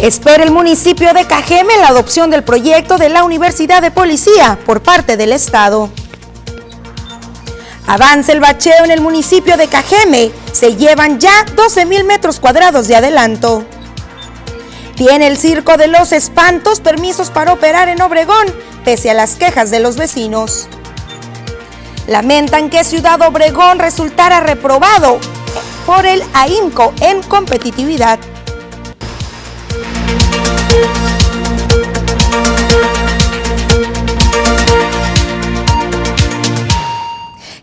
Espera el municipio de Cajeme la adopción del proyecto de la Universidad de Policía por parte del Estado. Avanza el bacheo en el municipio de Cajeme. Se llevan ya 12 mil metros cuadrados de adelanto. Tiene el Circo de los Espantos permisos para operar en Obregón, pese a las quejas de los vecinos. Lamentan que Ciudad Obregón resultara reprobado por el AINCO en competitividad.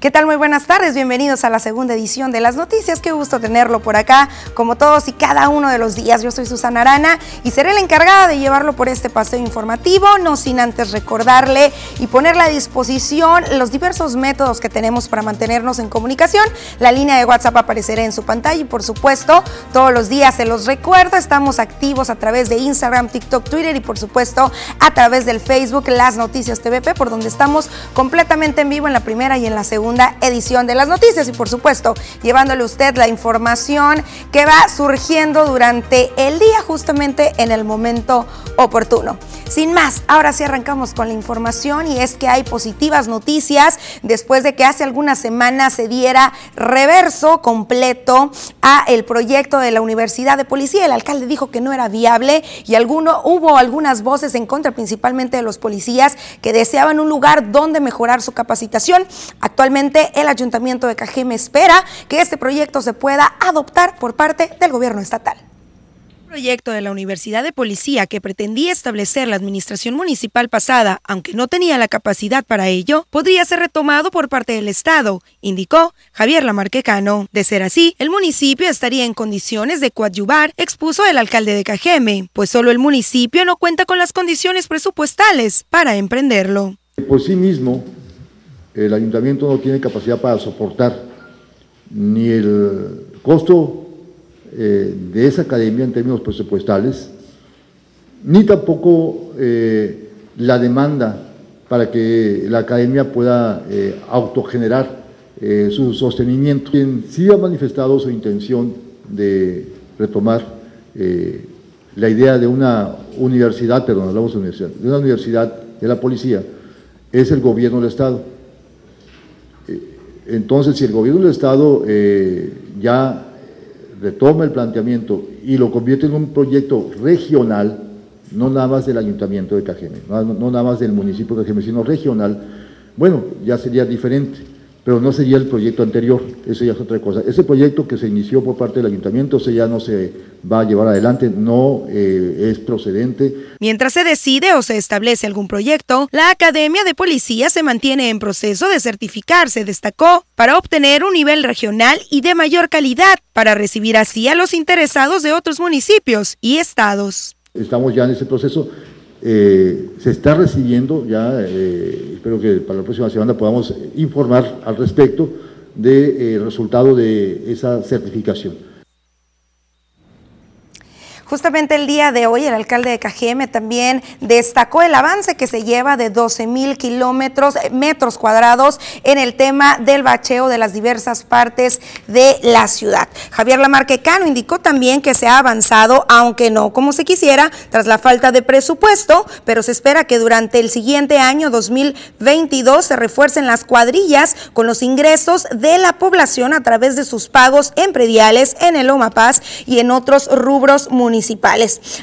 ¿Qué tal? Muy buenas tardes, bienvenidos a la segunda edición de las noticias. Qué gusto tenerlo por acá, como todos y cada uno de los días. Yo soy Susana Arana y seré la encargada de llevarlo por este paseo informativo, no sin antes recordarle y ponerle a disposición los diversos métodos que tenemos para mantenernos en comunicación. La línea de WhatsApp aparecerá en su pantalla y por supuesto todos los días se los recuerdo, estamos activos a través de Instagram, TikTok, Twitter y por supuesto a través del Facebook Las Noticias TVP, por donde estamos completamente en vivo en la primera y en la segunda edición de las noticias y por supuesto llevándole usted la información que va surgiendo durante el día justamente en el momento oportuno. Sin más, ahora sí arrancamos con la información y es que hay positivas noticias después de que hace algunas semanas se diera reverso completo a el proyecto de la Universidad de Policía. El alcalde dijo que no era viable y alguno, hubo algunas voces en contra, principalmente de los policías, que deseaban un lugar donde mejorar su capacitación. Actualmente el Ayuntamiento de Cajeme espera que este proyecto se pueda adoptar por parte del gobierno estatal proyecto de la Universidad de Policía que pretendía establecer la administración municipal pasada, aunque no tenía la capacidad para ello, podría ser retomado por parte del Estado, indicó Javier Lamarquecano. De ser así, el municipio estaría en condiciones de coadyuvar, expuso el alcalde de Cajeme, pues solo el municipio no cuenta con las condiciones presupuestales para emprenderlo. Por sí mismo, el ayuntamiento no tiene capacidad para soportar ni el costo eh, de esa academia en términos presupuestales, ni tampoco eh, la demanda para que la academia pueda eh, autogenerar su sostenimiento. Quien sí ha manifestado su intención de retomar la idea de una universidad, perdón, hablamos de universidad, de una universidad de la policía, es el gobierno del Estado entonces, si el gobierno del Estado eh, ya retoma el planteamiento y lo convierte en un proyecto regional, no nada más del ayuntamiento de Cajeme, no, nada más del municipio de Cajeme, sino regional, bueno, ya sería diferente pero no sería el proyecto anterior, eso ya es otra cosa. Ese proyecto que se inició por parte del ayuntamiento, ese ya no se va a llevar adelante, no eh, es procedente. Mientras se decide o se establece algún proyecto, la Academia de Policía se mantiene en proceso de certificarse, destacó, para obtener un nivel regional y de mayor calidad, para recibir así a los interesados de otros municipios y estados. Estamos ya en ese proceso eh, se está recibiendo, ya eh, espero que para la próxima semana podamos informar al respecto del de, eh, resultado de esa certificación. Justamente el día de hoy el alcalde de Cajeme también destacó el avance que se lleva de 12 mil kilómetros, eh, metros cuadrados en el tema del bacheo de las diversas partes de la ciudad. Javier Lamarquecano indicó también que se ha avanzado, aunque no como se quisiera, tras la falta de presupuesto, pero se espera que durante el siguiente año 2022 se refuercen las cuadrillas con los ingresos de la población a través de sus pagos en prediales, en el Omapaz y en otros rubros municipales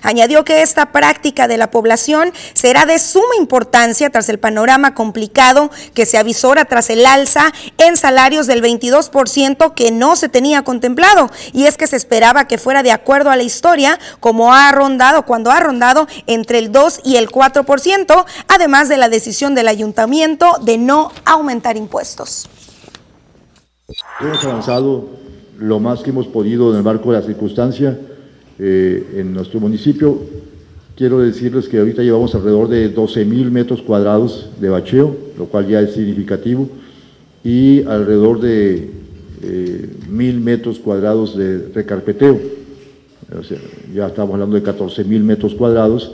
Añadió que esta práctica de la población será de suma importancia tras el panorama complicado que se avisora tras el alza en salarios del 22% que no se tenía contemplado. Y es que se esperaba que fuera de acuerdo a la historia, como ha rondado, cuando ha rondado entre el 2 y el 4%, además de la decisión del ayuntamiento de no aumentar impuestos. Hemos avanzado lo más que hemos podido en el marco de la circunstancia eh, en nuestro municipio. Quiero decirles que ahorita llevamos alrededor de 12 mil metros cuadrados de bacheo, lo cual ya es significativo, y alrededor de eh, mil metros cuadrados de recarpeteo. ya estamos hablando de 14 mil metros cuadrados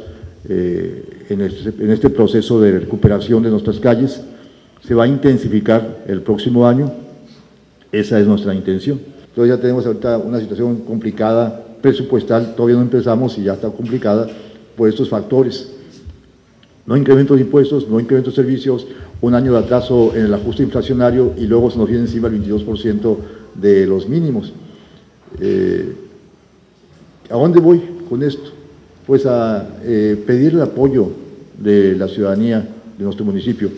eh, en, este, en este proceso de recuperación de nuestras calles. Se va a intensificar el próximo año, esa es nuestra intención. Entonces ya tenemos ahorita una situación complicada presupuestal todavía no empezamos y ya está complicada por estos factores. No incremento de impuestos, no incremento de servicios, un año de atraso en el ajuste inflacionario y luego se nos viene encima el 22% de los mínimos. Eh, ¿A dónde voy con esto? Pues a eh, pedir el apoyo de la ciudadanía de nuestro municipio.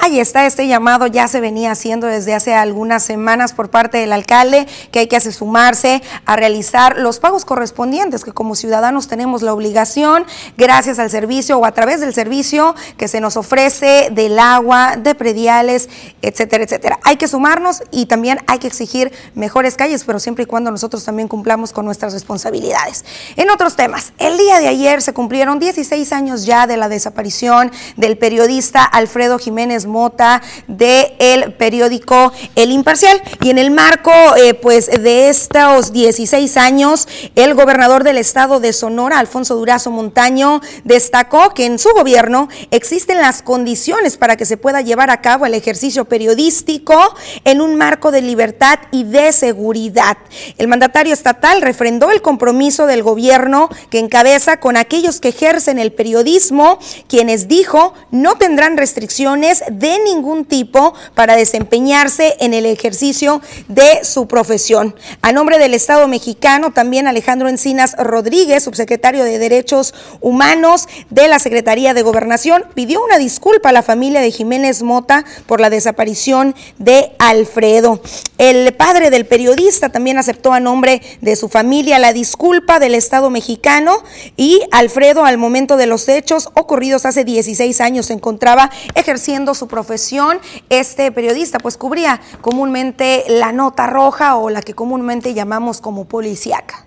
Ahí está este llamado, ya se venía haciendo desde hace algunas semanas por parte del alcalde, que hay que sumarse a realizar los pagos correspondientes, que como ciudadanos tenemos la obligación, gracias al servicio o a través del servicio que se nos ofrece del agua, de prediales, etcétera, etcétera. Hay que sumarnos y también hay que exigir mejores calles, pero siempre y cuando nosotros también cumplamos con nuestras responsabilidades. En otros temas, el día de ayer se cumplieron 16 años ya de la desaparición del periodista Alfredo Jiménez Mota del el periódico El Imparcial. Y en el marco eh, pues, de estos 16 años, el gobernador del estado de Sonora, Alfonso Durazo Montaño, destacó que en su gobierno existen las condiciones para que se pueda llevar a cabo el ejercicio periodístico en un marco de libertad y de seguridad. El mandatario estatal refrendó el compromiso del gobierno que encabeza con aquellos que ejercen el periodismo, quienes dijo no tendrán restricciones de ningún tipo para desempeñarse en el ejercicio de su profesión. A nombre del Estado mexicano, también Alejandro Encinas Rodríguez, subsecretario de Derechos Humanos de la Secretaría de Gobernación, pidió una disculpa a la familia de Jiménez Mota por la desaparición de Alfredo. El padre del periodista también aceptó a nombre de su familia la disculpa del Estado mexicano y Alfredo al momento de los hechos ocurridos hace 16 años se encontraba ejerciendo su profesión, este periodista pues cubría comúnmente la nota roja o la que comúnmente llamamos como policíaca.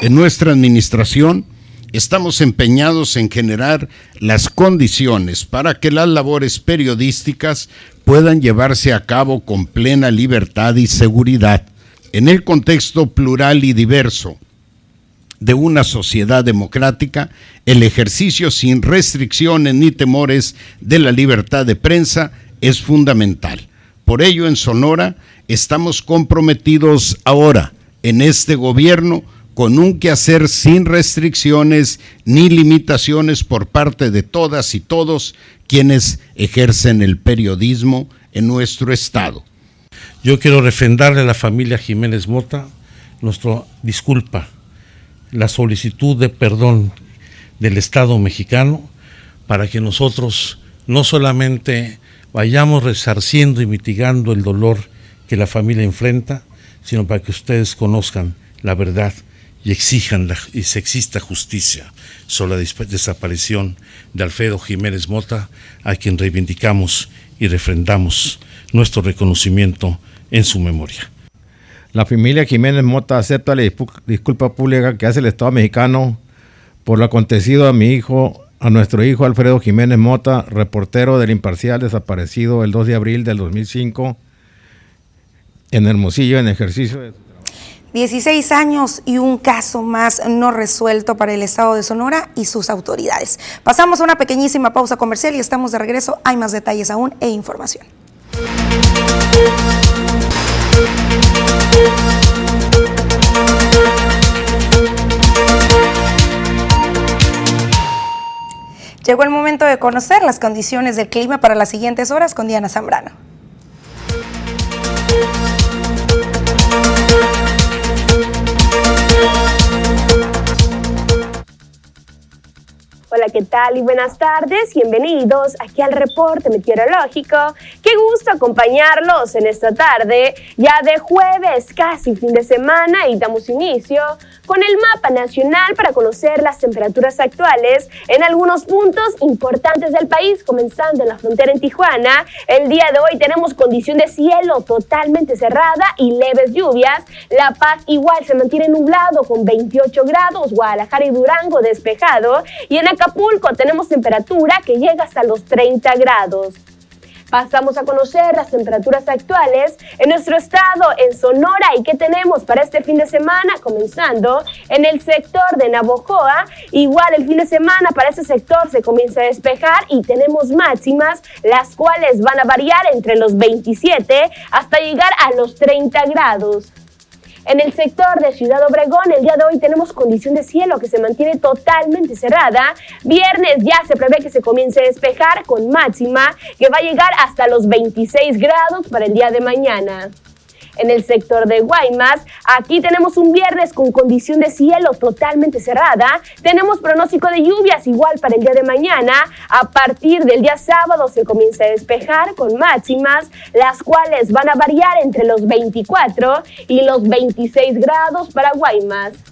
En nuestra administración estamos empeñados en generar las condiciones para que las labores periodísticas puedan llevarse a cabo con plena libertad y seguridad en el contexto plural y diverso de una sociedad democrática, el ejercicio sin restricciones ni temores de la libertad de prensa es fundamental. Por ello, en Sonora estamos comprometidos ahora, en este gobierno, con un quehacer sin restricciones ni limitaciones por parte de todas y todos quienes ejercen el periodismo en nuestro Estado. Yo quiero refrendarle a la familia Jiménez Mota nuestra disculpa la solicitud de perdón del Estado mexicano para que nosotros no solamente vayamos resarciendo y mitigando el dolor que la familia enfrenta, sino para que ustedes conozcan la verdad y exijan y se exista justicia sobre la desaparición de Alfredo Jiménez Mota, a quien reivindicamos y refrendamos nuestro reconocimiento en su memoria. La familia Jiménez Mota acepta la disculpa pública que hace el Estado mexicano por lo acontecido a mi hijo, a nuestro hijo Alfredo Jiménez Mota, reportero del Imparcial desaparecido el 2 de abril del 2005 en Hermosillo en ejercicio de 16 años y un caso más no resuelto para el Estado de Sonora y sus autoridades. Pasamos a una pequeñísima pausa comercial y estamos de regreso. Hay más detalles aún e información. Llegó el momento de conocer las condiciones del clima para las siguientes horas con Diana Zambrano. Hola, ¿qué tal? Y buenas tardes. Bienvenidos aquí al reporte meteorológico. Qué gusto acompañarlos en esta tarde, ya de jueves, casi fin de semana, y damos inicio con el mapa nacional para conocer las temperaturas actuales en algunos puntos importantes del país, comenzando en la frontera en Tijuana. El día de hoy tenemos condición de cielo totalmente cerrada y leves lluvias. La Paz igual se mantiene nublado con 28 grados, Guadalajara y Durango despejado y en Acapulco tenemos temperatura que llega hasta los 30 grados. Pasamos a conocer las temperaturas actuales en nuestro estado, en Sonora, y qué tenemos para este fin de semana, comenzando en el sector de Navojoa. Igual el fin de semana para ese sector se comienza a despejar y tenemos máximas, las cuales van a variar entre los 27 hasta llegar a los 30 grados. En el sector de Ciudad Obregón, el día de hoy tenemos condición de cielo que se mantiene totalmente cerrada. Viernes ya se prevé que se comience a despejar con máxima que va a llegar hasta los 26 grados para el día de mañana en el sector de Guaymas. Aquí tenemos un viernes con condición de cielo totalmente cerrada. Tenemos pronóstico de lluvias igual para el día de mañana. A partir del día sábado se comienza a despejar con máximas, las cuales van a variar entre los 24 y los 26 grados para Guaymas.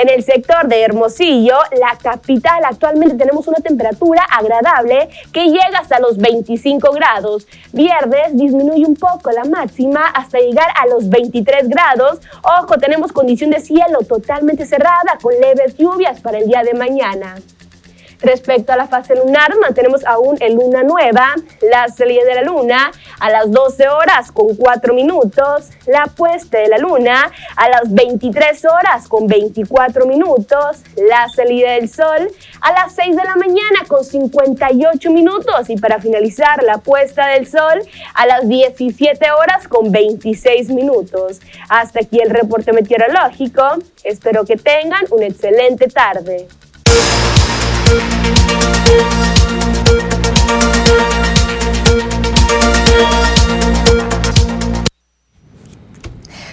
En el sector de Hermosillo, la capital, actualmente tenemos una temperatura agradable que llega hasta los 25 grados. Viernes disminuye un poco la máxima hasta llegar a los 23 grados. Ojo, tenemos condición de cielo totalmente cerrada con leves lluvias para el día de mañana. Respecto a la fase lunar, mantenemos aún en luna nueva, la salida de la luna a las 12 horas con 4 minutos, la puesta de la luna a las 23 horas con 24 minutos, la salida del sol a las 6 de la mañana con 58 minutos y para finalizar la puesta del sol a las 17 horas con 26 minutos. Hasta aquí el reporte meteorológico. Espero que tengan una excelente tarde.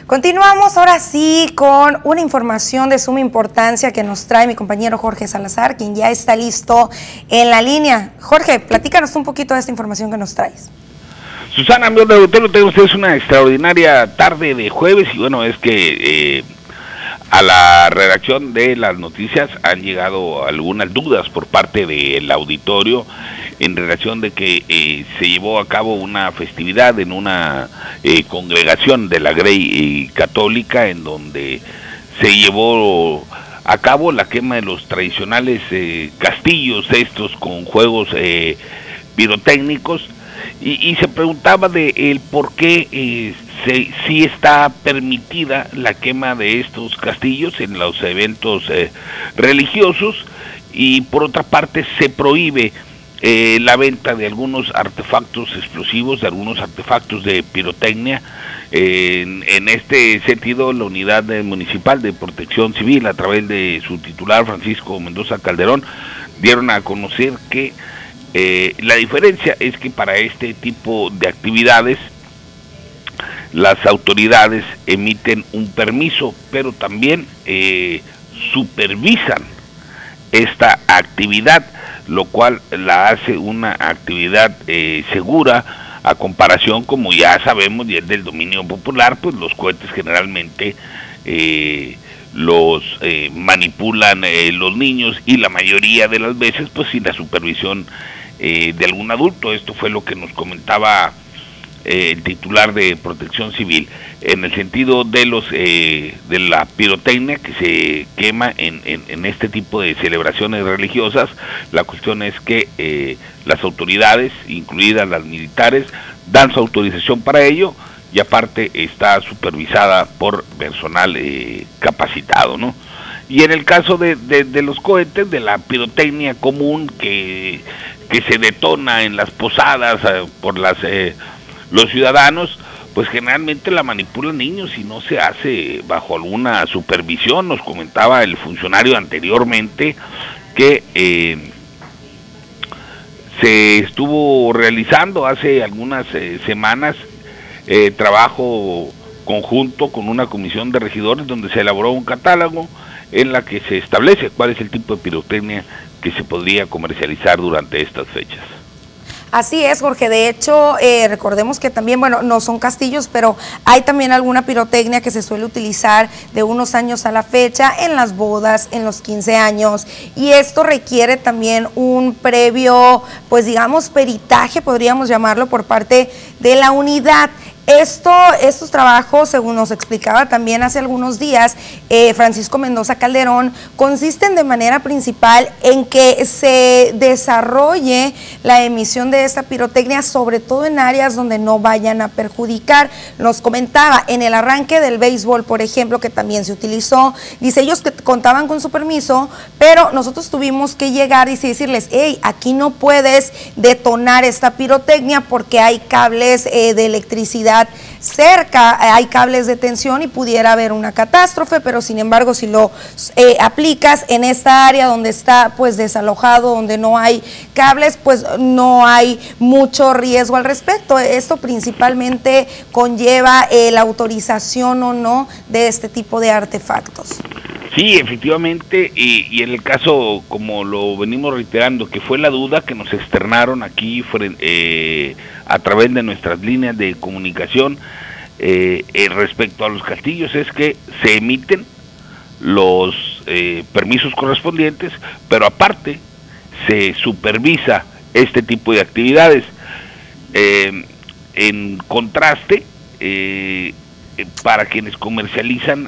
Continuamos ahora sí con una información de suma importancia que nos trae mi compañero Jorge Salazar, quien ya está listo en la línea. Jorge, platícanos un poquito de esta información que nos traes. Susana, mi de tengo ustedes una extraordinaria tarde de jueves y bueno, es que eh, a la redacción de las noticias han llegado algunas dudas por parte del auditorio en relación de que eh, se llevó a cabo una festividad en una eh, congregación de la Grey eh, Católica en donde se llevó a cabo la quema de los tradicionales castillos estos con juegos pirotécnicos y, se preguntaba de el por qué si sí está permitida la quema de estos castillos en los eventos eh, religiosos y por otra parte se prohíbe eh, la venta de algunos artefactos explosivos, de algunos artefactos de pirotecnia. en, este sentido, la Unidad Municipal de Protección Civil, a través de su titular Francisco Mendoza Calderón, dieron a conocer que eh, la diferencia es que para este tipo de actividades las autoridades emiten un permiso, pero también eh, supervisan esta actividad, lo cual la hace una actividad eh, segura a comparación, como ya sabemos, y es del dominio popular, pues los cohetes generalmente eh, los manipulan los niños y la mayoría de las veces pues sin la supervisión de algún adulto. Esto fue lo que nos comentaba eh, el titular de Protección Civil en el sentido de los eh, de la pirotecnia que se quema en, en, este tipo de celebraciones religiosas. La cuestión es que eh, las autoridades, incluidas las militares, dan su autorización para ello y aparte está supervisada por personal capacitado, ¿no? Y en el caso de, de, los cohetes, de la pirotecnia común que, que se detona en las posadas por las los ciudadanos pues generalmente la manipulan niños y no se hace bajo alguna supervisión. Nos comentaba el funcionario anteriormente que eh, se estuvo realizando hace algunas eh, semanas eh, trabajo conjunto con una comisión de regidores donde se elaboró un catálogo en la que se establece cuál es el tipo de pirotecnia que se podría comercializar durante estas fechas. Así es, Jorge. De hecho, eh, recordemos que también, bueno, no son castillos, pero hay también alguna pirotecnia que se suele utilizar de unos años a la fecha en las bodas, en los 15 años. Y esto requiere también un previo, pues digamos, peritaje, podríamos llamarlo, por parte de la unidad. Esto, estos trabajos, según nos explicaba también hace algunos días eh, Francisco Mendoza Calderón, consisten de manera principal en que se desarrolle la emisión de esta pirotecnia, sobre todo en áreas donde no vayan a perjudicar. Nos comentaba en el arranque del béisbol, por ejemplo, que también se utilizó, dice ellos que contaban con su permiso, pero nosotros tuvimos que llegar y decirles, hey, aquí no puedes detonar esta pirotecnia porque hay cables eh, de electricidad cerca, eh, hay cables de tensión y pudiera haber una catástrofe, pero sin embargo si lo eh, aplicas en esta área donde está pues desalojado, donde no hay cables, pues no hay mucho riesgo al respecto. Esto principalmente conlleva la autorización o no de este tipo de artefactos. Sí, efectivamente, y, en el caso, como lo venimos reiterando, que fue la duda que nos externaron aquí eh, a través de nuestras líneas de comunicación eh, eh, respecto a los castillos, es que se emiten los permisos correspondientes, pero aparte se supervisa este tipo de actividades. en contraste, para quienes comercializan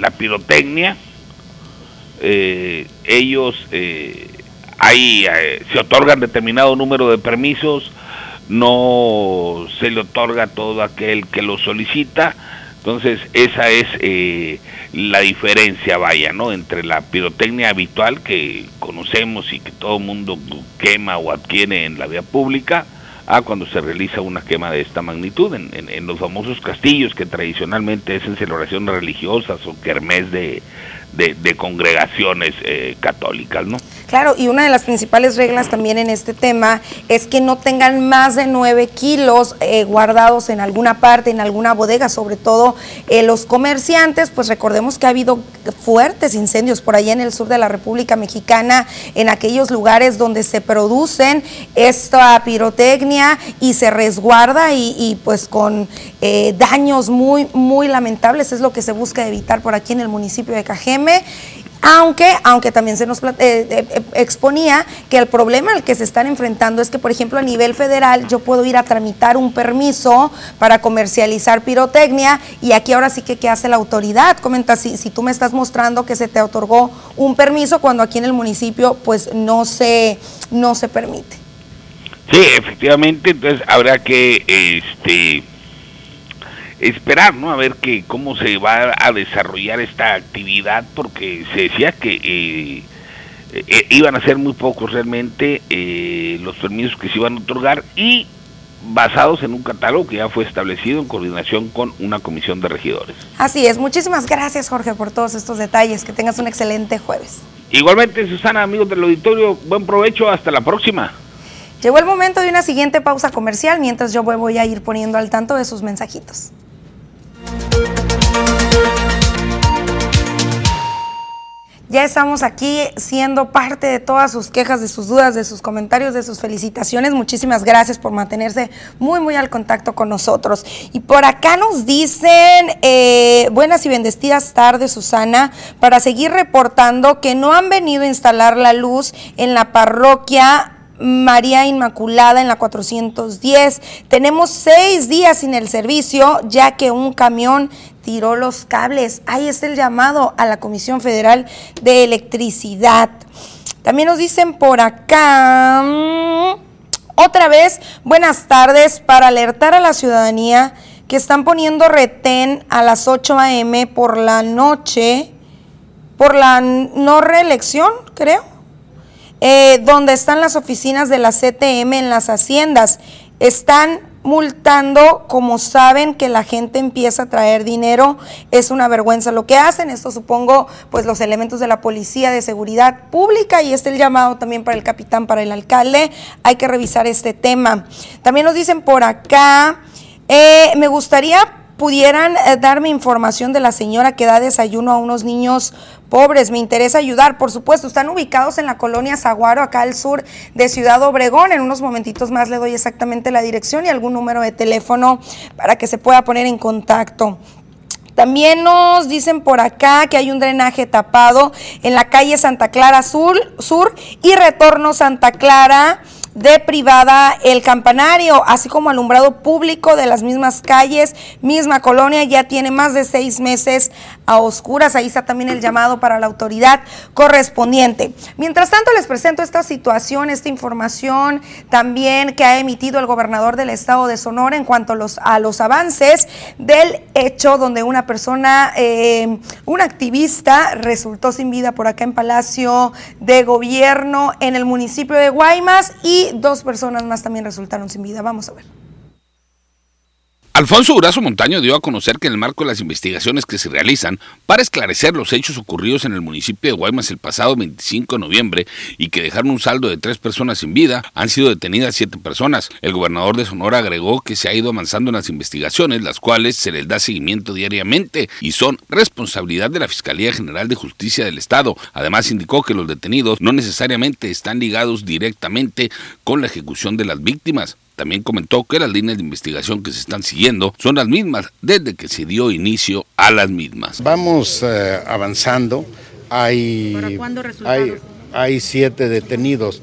la pirotecnia, eh, ellos eh, ahí eh, se otorgan determinado número de permisos, no se le otorga a todo aquel que lo solicita, entonces esa es eh, la diferencia, vaya, ¿no? Entre la pirotecnia habitual que conocemos y que todo mundo quema o adquiere en la vía pública, a cuando se realiza una quema de esta magnitud en, en los famosos castillos que tradicionalmente es en celebraciones religiosas o kermés de, de, congregaciones eh, católicas, ¿no? Claro, y una de las principales reglas también en este tema es que no tengan más de 9 kilos eh, guardados en alguna parte, en alguna bodega, sobre todo eh, los comerciantes, pues recordemos que ha habido fuertes incendios por allá en el sur de la República Mexicana, en aquellos lugares donde se producen esta pirotecnia y se resguarda y, y pues con daños muy, muy lamentables, es lo que se busca evitar por aquí en el municipio de Cajeme aunque, aunque también se nos eh, eh, eh, exponía que el problema al que se están enfrentando es que, por ejemplo, a nivel federal yo puedo ir a tramitar un permiso para comercializar pirotecnia y aquí ahora sí que qué hace la autoridad. Comenta si, si tú me estás mostrando que se te otorgó un permiso cuando aquí en el municipio pues no se, no se permite. Sí, efectivamente, entonces habrá que este esperar, ¿no? A ver que cómo se va a desarrollar esta actividad, porque se decía que eh, eh, iban a ser muy pocos realmente eh, los permisos que se iban a otorgar y basados en un catálogo que ya fue establecido en coordinación con una comisión de regidores. Así es, muchísimas gracias Jorge por todos estos detalles, que tengas un excelente jueves. Igualmente Susana, amigos del auditorio, buen provecho, hasta la próxima. Llegó el momento de una siguiente pausa comercial mientras yo voy a ir poniendo al tanto de sus mensajitos. Ya estamos aquí siendo parte de todas sus quejas, de sus dudas, de sus comentarios, de sus felicitaciones. Muchísimas gracias por mantenerse muy, muy al contacto con nosotros. Y por acá nos dicen, eh, buenas y bendecidas tardes, Susana, para seguir reportando que no han venido a instalar la luz en la parroquia María Inmaculada en la 410. Tenemos seis días sin el servicio ya que un camión tiró los cables. Ahí está el llamado a la Comisión Federal de Electricidad. También nos dicen por acá, mm, otra vez, buenas tardes, para alertar a la ciudadanía que están poniendo retén a las 8 a.m. por la noche, por la no reelección, creo eh, donde están las oficinas de la CTM en las haciendas. Están multando, como saben que la gente empieza a traer dinero, es una vergüenza lo que hacen. Esto supongo, pues los elementos de la policía de seguridad pública y este el llamado también para el capitán, para el alcalde. Hay que revisar este tema. También nos dicen por acá, eh, me gustaría pudieran eh, darme información de la señora que da desayuno a unos niños pobres. Me interesa ayudar, por supuesto. Están ubicados en la colonia Zaguaro, acá al sur de Ciudad Obregón. En unos momentitos más le doy exactamente la dirección y algún número de teléfono para que se pueda poner en contacto. También nos dicen por acá que hay un drenaje tapado en la calle Santa Clara Sur, sur y retorno Santa Clara de privada el campanario, así como alumbrado público de las mismas calles, misma colonia, ya tiene más de seis meses a oscuras. Ahí está también el llamado para la autoridad correspondiente. Mientras tanto, les presento esta situación, esta información también que ha emitido el gobernador del estado de Sonora en cuanto a los, avances del hecho donde una persona, eh, un activista, resultó sin vida por acá en Palacio de Gobierno en el municipio de Guaymas y dos personas más también resultaron sin vida. Vamos a ver. Alfonso Durazo Montaño dio a conocer que en el marco de las investigaciones que se realizan para esclarecer los hechos ocurridos en el municipio de Guaymas el pasado 25 de noviembre y que dejaron un saldo de tres personas sin vida, han sido detenidas siete personas. El gobernador de Sonora agregó que se ha ido avanzando en las investigaciones, las cuales se les da seguimiento diariamente y son responsabilidad de la Fiscalía General de Justicia del Estado. Además indicó que los detenidos no necesariamente están ligados directamente con la ejecución de las víctimas. También comentó que las líneas de investigación que se están siguiendo son las mismas desde que se dio inicio a las mismas. Vamos eh, avanzando. Hay, hay, hay, siete detenidos.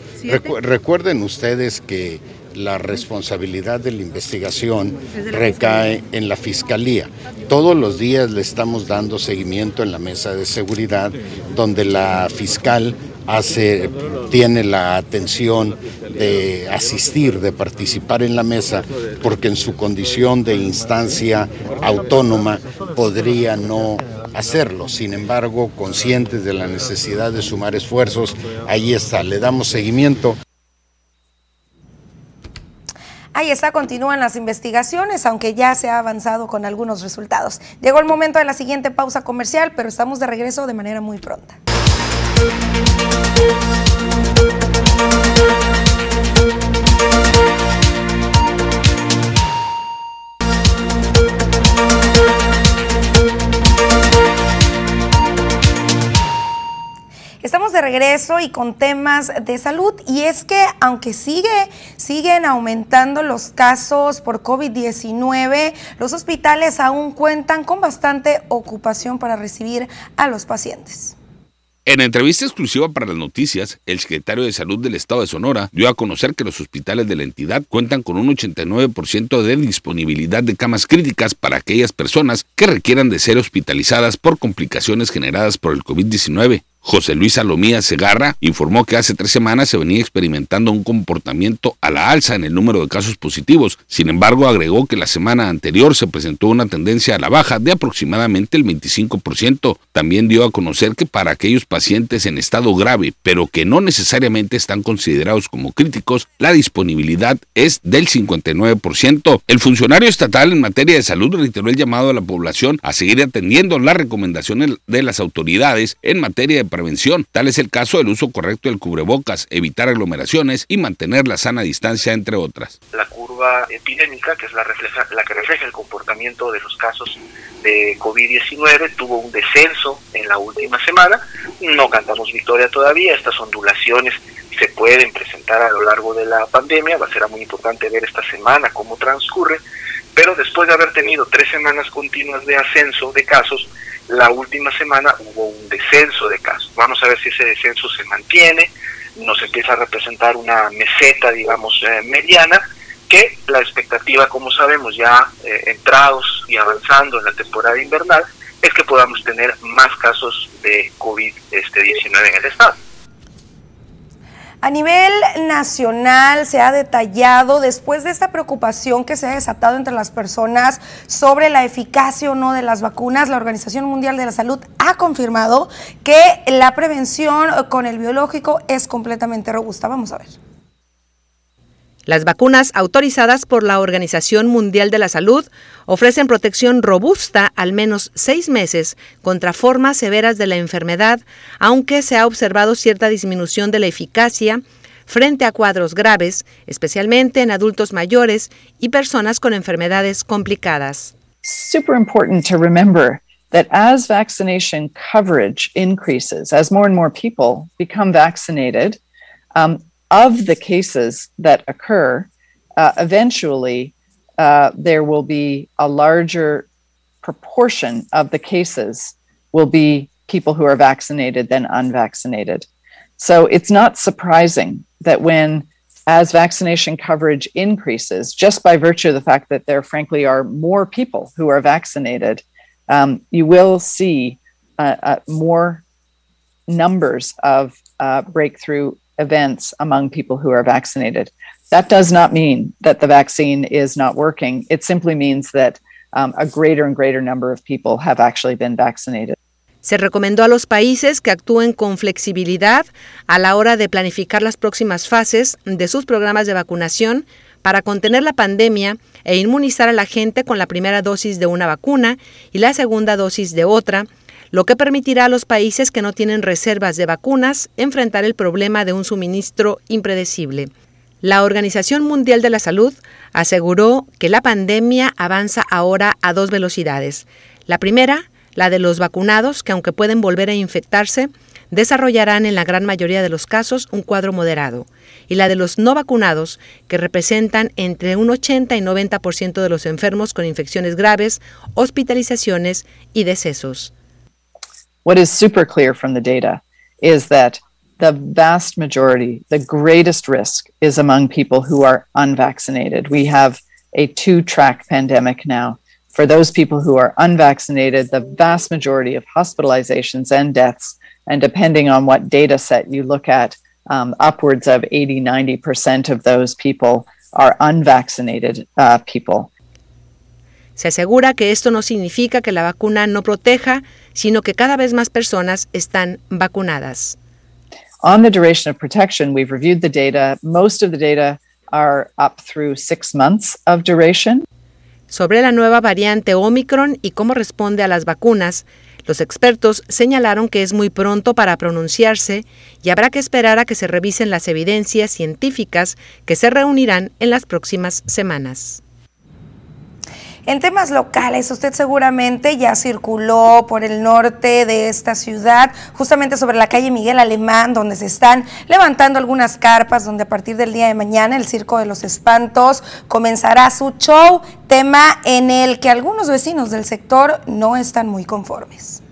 recuerden ustedes que la responsabilidad de la investigación recae en la Fiscalía. Todos los días le estamos dando seguimiento en la mesa de seguridad, donde la fiscal hace, tiene la atención de asistir, de participar en la mesa, porque en su condición de instancia autónoma podría no hacerlo. Sin embargo, conscientes de la necesidad de sumar esfuerzos, ahí está, le damos seguimiento. Ahí está, continúan las investigaciones, aunque ya se ha avanzado con algunos resultados. Llegó el momento de la siguiente pausa comercial, pero estamos de regreso de manera muy pronta. Regreso y con temas de salud y es que aunque sigue siguen aumentando los casos por COVID-19, los hospitales aún cuentan con bastante ocupación para recibir a los pacientes. En entrevista exclusiva para las noticias, el secretario de Salud del Estado de Sonora dio a conocer que los hospitales de la entidad cuentan con un 89% de disponibilidad de camas críticas para aquellas personas que requieran de ser hospitalizadas por complicaciones generadas por el COVID-19. José Luis Salomía Segarra informó que hace tres semanas se venía experimentando un comportamiento a la alza en el número de casos positivos. Sin embargo, agregó que la semana anterior se presentó una tendencia a la baja de aproximadamente el 25%. También dio a conocer que para aquellos pacientes en estado grave, pero que no necesariamente están considerados como críticos, la disponibilidad es del 59%. El funcionario estatal en materia de salud reiteró el llamado a la población a seguir atendiendo las recomendaciones de las autoridades en materia de prevención. Tal es el caso del uso correcto del cubrebocas, evitar aglomeraciones y mantener la sana distancia, entre otras. La curva epidémica, que es la, refleja, la que refleja el comportamiento de los casos de COVID-19, tuvo un descenso en la última semana. No cantamos victoria todavía, estas ondulaciones se pueden presentar a lo largo de la pandemia, va a ser muy importante ver esta semana cómo transcurre, pero después de haber tenido tres semanas continuas de ascenso de casos, la última semana hubo un descenso de casos. Vamos a ver si ese descenso se mantiene, nos empieza a representar una meseta, digamos, eh, mediana, que la expectativa, como sabemos, ya eh, entrados y avanzando en la temporada invernal, es que podamos tener más casos de COVID-19 este, en el estado. A nivel nacional se ha detallado, después de esta preocupación que se ha desatado entre las personas sobre la eficacia o no de las vacunas, la Organización Mundial de la Salud ha confirmado que la prevención con el biológico es completamente robusta. Vamos a ver. Las vacunas autorizadas por la Organización Mundial de la Salud ofrecen protección robusta al menos seis meses contra formas severas de la enfermedad, aunque se ha observado cierta disminución de la eficacia frente a cuadros graves, especialmente en adultos mayores y personas con enfermedades complicadas. Super important to remember that as vaccination coverage increases, as more and more people become vaccinated, um, of the cases that occur, uh, eventually uh, there will be a larger proportion of the cases will be people who are vaccinated than unvaccinated. So it's not surprising that when, as vaccination coverage increases, just by virtue of the fact that there frankly are more people who are vaccinated, um, you will see uh, uh more numbers of uh, breakthrough events among people who are vaccinated. That does not mean that the vaccine is not working. It simply means that um, a greater and greater number of people have actually been vaccinated. Se recomendó a los países que actúen con flexibilidad a la hora de planificar las próximas fases de sus programas de vacunación para contener la pandemia e inmunizar a la gente con la primera dosis de una vacuna y la segunda dosis de otra, lo que permitirá a los países que no tienen reservas de vacunas enfrentar el problema de un suministro impredecible. La Organización Mundial de la Salud aseguró que la pandemia avanza ahora a dos velocidades. La primera, la de los vacunados, que aunque pueden volver a infectarse, desarrollarán en la gran mayoría de los casos un cuadro moderado, y la de los no vacunados, que representan entre un 80 y 90% de los enfermos con infecciones graves, hospitalizaciones y decesos. What is super clear from the data is that the vast majority, the greatest risk is among people who are unvaccinated. We have a two track pandemic now. For those people who are unvaccinated, the vast majority of hospitalizations and deaths, and depending on what data set you look at, um, upwards of 80, 90% of those people are unvaccinated uh, people. Se asegura que esto no significa que la vacuna no proteja, sino que cada vez más personas están vacunadas. On the duration of protection, we've reviewed the data. Most of the data are up through six months of duration. Sobre la nueva variante Omicron y cómo responde a las vacunas, los expertos señalaron que es muy pronto para pronunciarse y habrá que esperar a que se revisen las evidencias científicas que se reunirán en las próximas semanas. En temas locales, usted seguramente ya circuló por el norte de esta ciudad, justamente sobre la calle Miguel Alemán, donde se están levantando algunas carpas, donde a partir del día de mañana el Circo de los Espantos comenzará su show, tema en el que algunos vecinos del sector no están muy conformes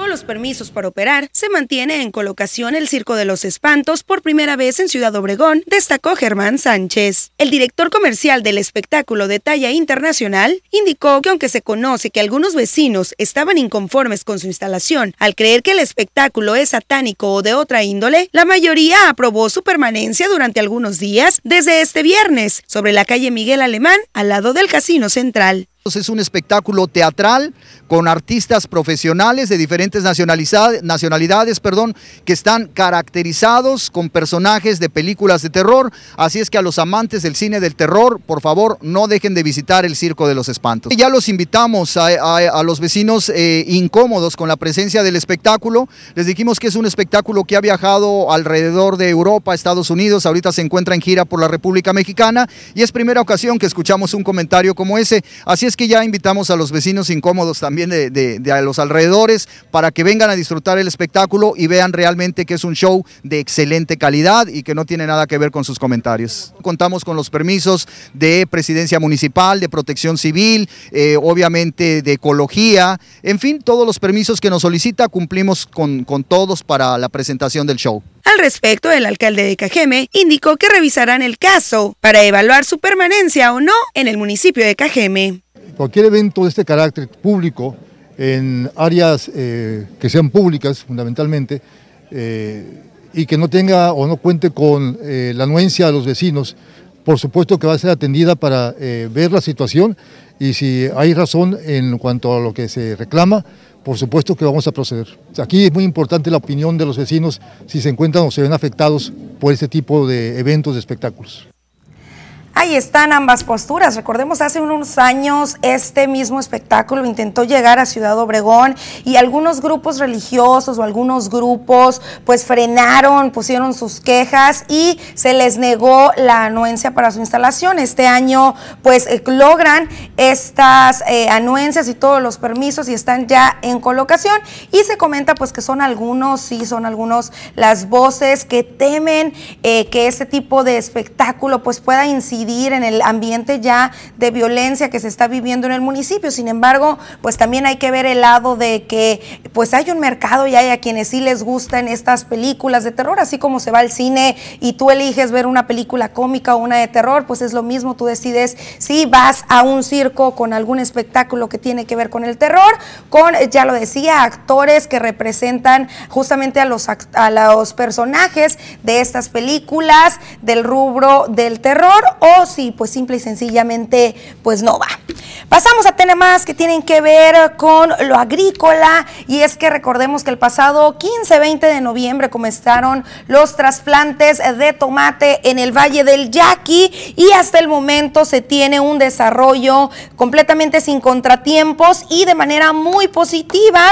todos los permisos para operar, se mantiene en colocación el Circo de los Espantos por primera vez en Ciudad Obregón, destacó Germán Sánchez. El director comercial del espectáculo de talla internacional indicó que aunque se conoce que algunos vecinos estaban inconformes con su instalación al creer que el espectáculo es satánico o de otra índole, la mayoría aprobó su permanencia durante algunos días desde este viernes sobre la calle Miguel Alemán al lado del Casino Central. Es un espectáculo teatral con artistas profesionales de diferentes nacionalidades, perdón, que están caracterizados con personajes de películas de terror. Así es que a los amantes del cine del terror, por favor, no dejen de visitar el Circo de los Espantos. Ya los invitamos a, los vecinos eh, incómodos con la presencia del espectáculo. Les dijimos que es un espectáculo que ha viajado alrededor de Europa, Estados Unidos, ahorita se encuentra en gira por la República Mexicana y es primera ocasión que escuchamos un comentario como ese. Así es que ya invitamos a los vecinos incómodos también de, los alrededores para que vengan a disfrutar el espectáculo y vean realmente que es un show de excelente calidad y que no tiene nada que ver con sus comentarios. Contamos con los permisos de presidencia municipal, de protección civil, eh, obviamente de ecología, en fin, todos los permisos que nos solicita cumplimos con, con todos para la presentación del show. Al respecto, el alcalde de Cajeme indicó que revisarán el caso para evaluar su permanencia o no en el municipio de Cajeme cualquier evento de este carácter público en áreas eh, que sean públicas fundamentalmente eh, y que no tenga o no cuente con eh, la anuencia de los vecinos, por supuesto que va a ser atendida para ver la situación y si hay razón en cuanto a lo que se reclama, por supuesto que vamos a proceder. Aquí es muy importante la opinión de los vecinos si se encuentran o se ven afectados por este tipo de eventos, de espectáculos. Ahí están ambas posturas. Recordemos, hace unos años este mismo espectáculo intentó llegar a Ciudad Obregón y algunos grupos religiosos o algunos grupos pues frenaron, pusieron sus quejas y se les negó la anuencia para su instalación. Este año pues eh, logran estas eh, anuencias y todos los permisos y están ya en colocación y se comenta pues que son algunos, sí, son algunos las voces que temen eh, que este tipo de espectáculo pues pueda incidir en el ambiente ya de violencia que se está viviendo en el municipio. Sin embargo, pues también hay que ver el lado de que pues hay un mercado y hay a quienes sí les gustan estas películas de terror, así como se va al cine y tú eliges ver una película cómica o una de terror, pues es lo mismo, tú decides si vas a un circo con algún espectáculo que tiene que ver con el terror, con, ya lo decía, actores que representan justamente a los, a los personajes de estas películas del rubro del terror o si pues simple y sencillamente pues no va. Pasamos a temas que tienen que ver con lo agrícola y es que recordemos que el pasado 15-20 de noviembre comenzaron los trasplantes de tomate en el Valle del Yaqui y hasta el momento se tiene un desarrollo completamente sin contratiempos y de manera muy positiva.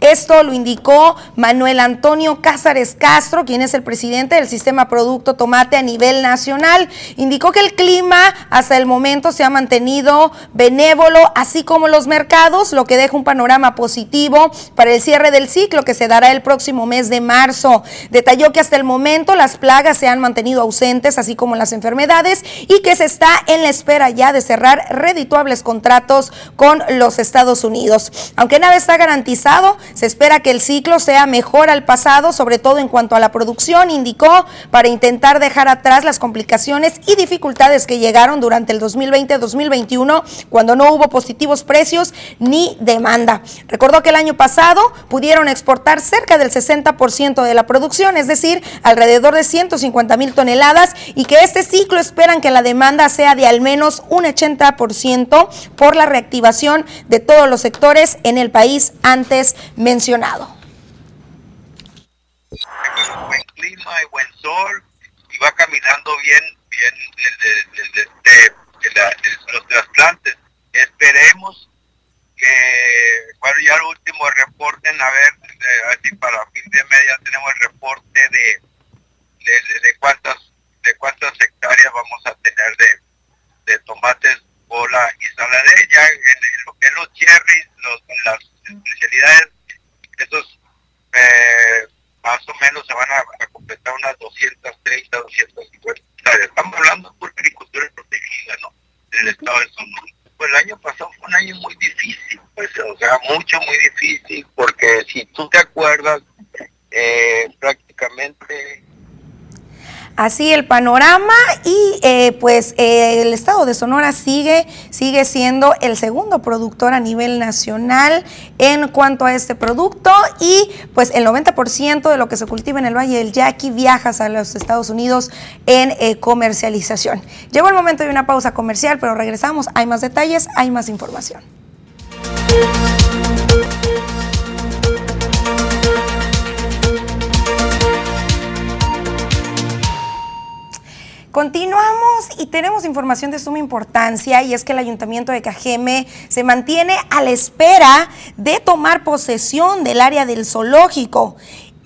Esto lo indicó Manuel Antonio Cázares Castro, quien es el presidente del Sistema Producto Tomate a nivel nacional. Indicó que el clima hasta el momento se ha mantenido benévolo, así como los mercados, lo que deja un panorama positivo para el cierre del ciclo que se dará el próximo mes de marzo. Detalló que hasta el momento las plagas se han mantenido ausentes, así como las enfermedades, y que se está en la espera ya de cerrar redituables contratos con los Estados Unidos. Aunque nada está garantizado, se espera que el ciclo sea mejor al pasado, sobre todo en cuanto a la producción, indicó, para intentar dejar atrás las complicaciones y dificultades que llegaron durante el 2020-2021, cuando no hubo positivos precios ni demanda. Recordó que el año pasado pudieron exportar cerca del 60% de la producción, es decir, alrededor de 150 mil toneladas, y que este ciclo esperan que la demanda sea de al menos un 80% por la reactivación de todos los sectores en el país antes mencionado. Buen clima y buen sol y va caminando bien, desde, los trasplantes. Esperemos que, bueno, ya el último reporte, a ver, así para fin de media tenemos el reporte de, de, cuántas de cuántas hectáreas vamos a tener de, tomates bola y saladez. Ya en, en, los cherries, los, las especialidades, esos eh, más o menos se van a, completar unas 230, 250 Estamos hablando por agricultura protegida, ¿no? En el estado de Sonora. Pues el año pasado fue un año muy difícil, pues, o sea, mucho, muy difícil, porque si tú te acuerdas, eh, prácticamente así el panorama y eh, pues eh, el estado de Sonora sigue, sigue siendo el segundo productor a nivel nacional en cuanto a este producto y pues el 90% de lo que se cultiva en el Valle del Yaqui viaja a los Estados Unidos en eh, comercialización. Llegó el momento de una pausa comercial, pero regresamos, hay más detalles, hay más información. Continuamos y tenemos información de suma importancia y es que el Ayuntamiento de Cajeme se mantiene a la espera de tomar posesión del área del zoológico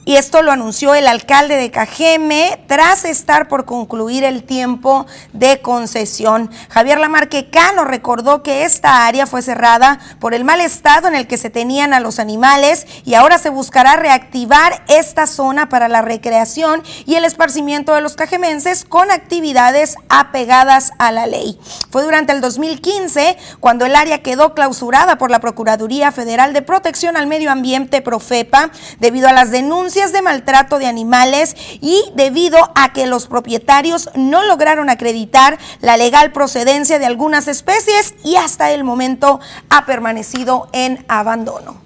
y esto lo anunció el alcalde de Cajeme tras estar por concluir el tiempo de concesión. Javier Lamarque Cano recordó que esta área fue cerrada por el mal estado en el que se tenían a los animales y ahora se buscará reactivar esta zona para la recreación y el esparcimiento de los cajemenses con actividades apegadas a la ley. Fue durante el 2015 cuando el área quedó clausurada por la Procuraduría Federal de Protección al Medio Ambiente Profepa debido a las denuncias de maltrato de animales y debido a que los propietarios no lograron acreditar la legal procedencia de algunas especies y hasta el momento ha permanecido en abandono.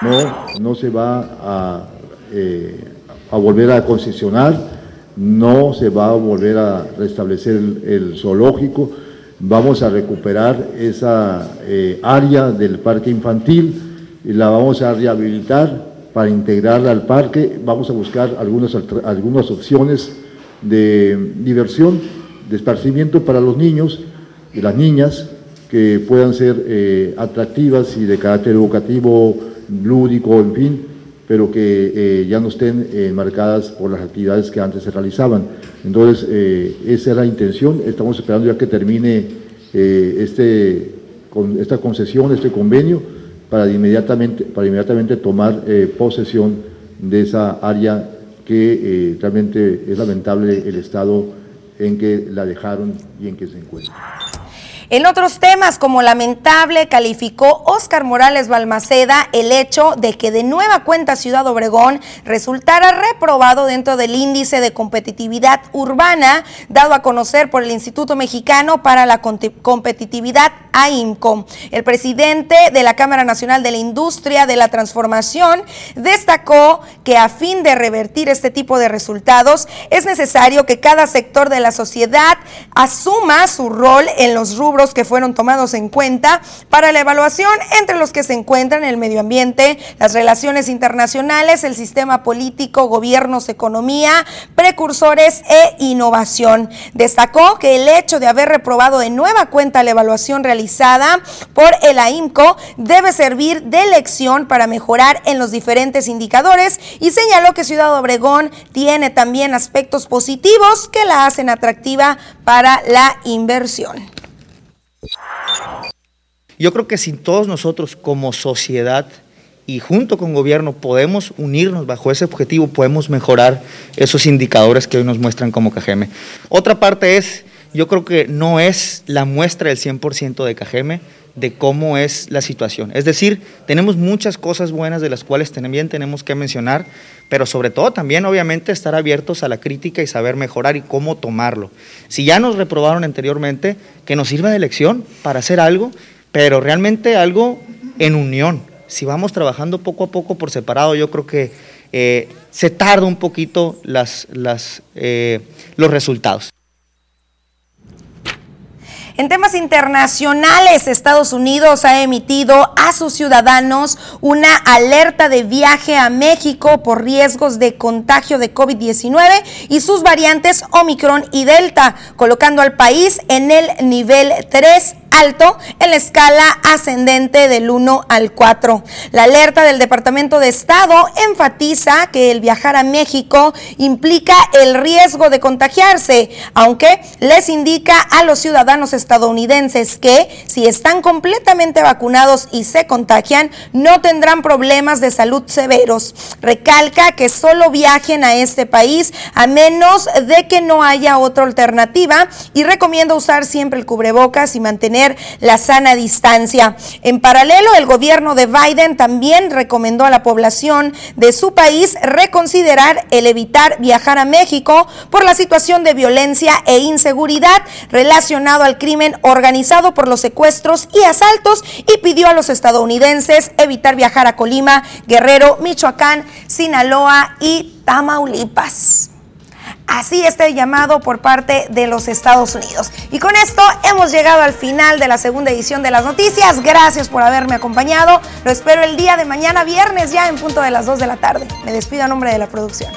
No, no se va a, eh, a volver a concesionar, no se va a volver a restablecer el zoológico vamos a recuperar esa eh, área del parque infantil y la vamos a rehabilitar para integrarla al parque. Vamos a buscar algunas, algunas opciones de diversión, de esparcimiento para los niños y las niñas que puedan ser eh, atractivas y de carácter educativo, lúdico, en fin, pero que eh, ya no estén eh, marcadas por las actividades que antes se realizaban. Entonces, eh, esa es la intención. Estamos esperando ya que termine este, con esta concesión, este convenio, para inmediatamente, para inmediatamente tomar posesión de esa área que realmente es lamentable el estado en que la dejaron y en que se encuentra. En otros temas, como lamentable, calificó Óscar Morales Balmaceda el hecho de que de nueva cuenta Ciudad Obregón resultara reprobado dentro del índice de competitividad urbana dado a conocer por el Instituto Mexicano para la Competitividad AIMCO. El presidente de la Cámara Nacional de la Industria de la Transformación destacó que a fin de revertir este tipo de resultados es necesario que cada sector de la sociedad asuma su rol en los rubros que fueron tomados en cuenta para la evaluación, entre los que se encuentran el medio ambiente, las relaciones internacionales, el sistema político, gobiernos, economía, precursores e innovación. Destacó que el hecho de haber reprobado de nueva cuenta la evaluación realizada por el AIMCO debe servir de lección para mejorar en los diferentes indicadores y señaló que Ciudad Obregón tiene también aspectos positivos que la hacen atractiva para la inversión. Yo creo que si todos nosotros como sociedad y junto con gobierno podemos unirnos bajo ese objetivo, podemos mejorar esos indicadores que hoy nos muestran como Cajeme. Otra parte es, yo creo que no es la muestra del 100% de Cajeme de cómo es la situación. Es decir, tenemos muchas cosas buenas de las cuales también tenemos que mencionar, pero sobre todo también obviamente estar abiertos a la crítica y saber mejorar y cómo tomarlo. Si ya nos reprobaron anteriormente, que nos sirva de lección para hacer algo pero realmente algo en unión. Si vamos trabajando poco a poco por separado, yo creo que eh, se tarda un poquito las, eh, los resultados. En temas internacionales, Estados Unidos ha emitido a sus ciudadanos una alerta de viaje a México por riesgos de contagio de COVID-19 y sus variantes Omicron y Delta, colocando al país en el nivel 3 alto en la escala ascendente del 1 al 4. La alerta del Departamento de Estado enfatiza que el viajar a México implica el riesgo de contagiarse, aunque les indica a los ciudadanos estadounidenses que si están completamente vacunados y se contagian, no tendrán problemas de salud severos. Recalca que solo viajen a este país a menos de que no haya otra alternativa y recomienda usar siempre el cubrebocas y mantener la sana distancia. En paralelo, el gobierno de Biden también recomendó a la población de su país reconsiderar el evitar viajar a México por la situación de violencia e inseguridad relacionado al crimen organizado por los secuestros y asaltos y pidió a los estadounidenses evitar viajar a Colima, Guerrero, Michoacán, Sinaloa y Tamaulipas. Así está el llamado por parte de los Estados Unidos. Y con esto hemos llegado al final de la segunda edición de las noticias. Gracias por haberme acompañado. Lo espero el día de mañana, viernes, ya en punto de las 2 de la tarde. Me despido a nombre de la producción.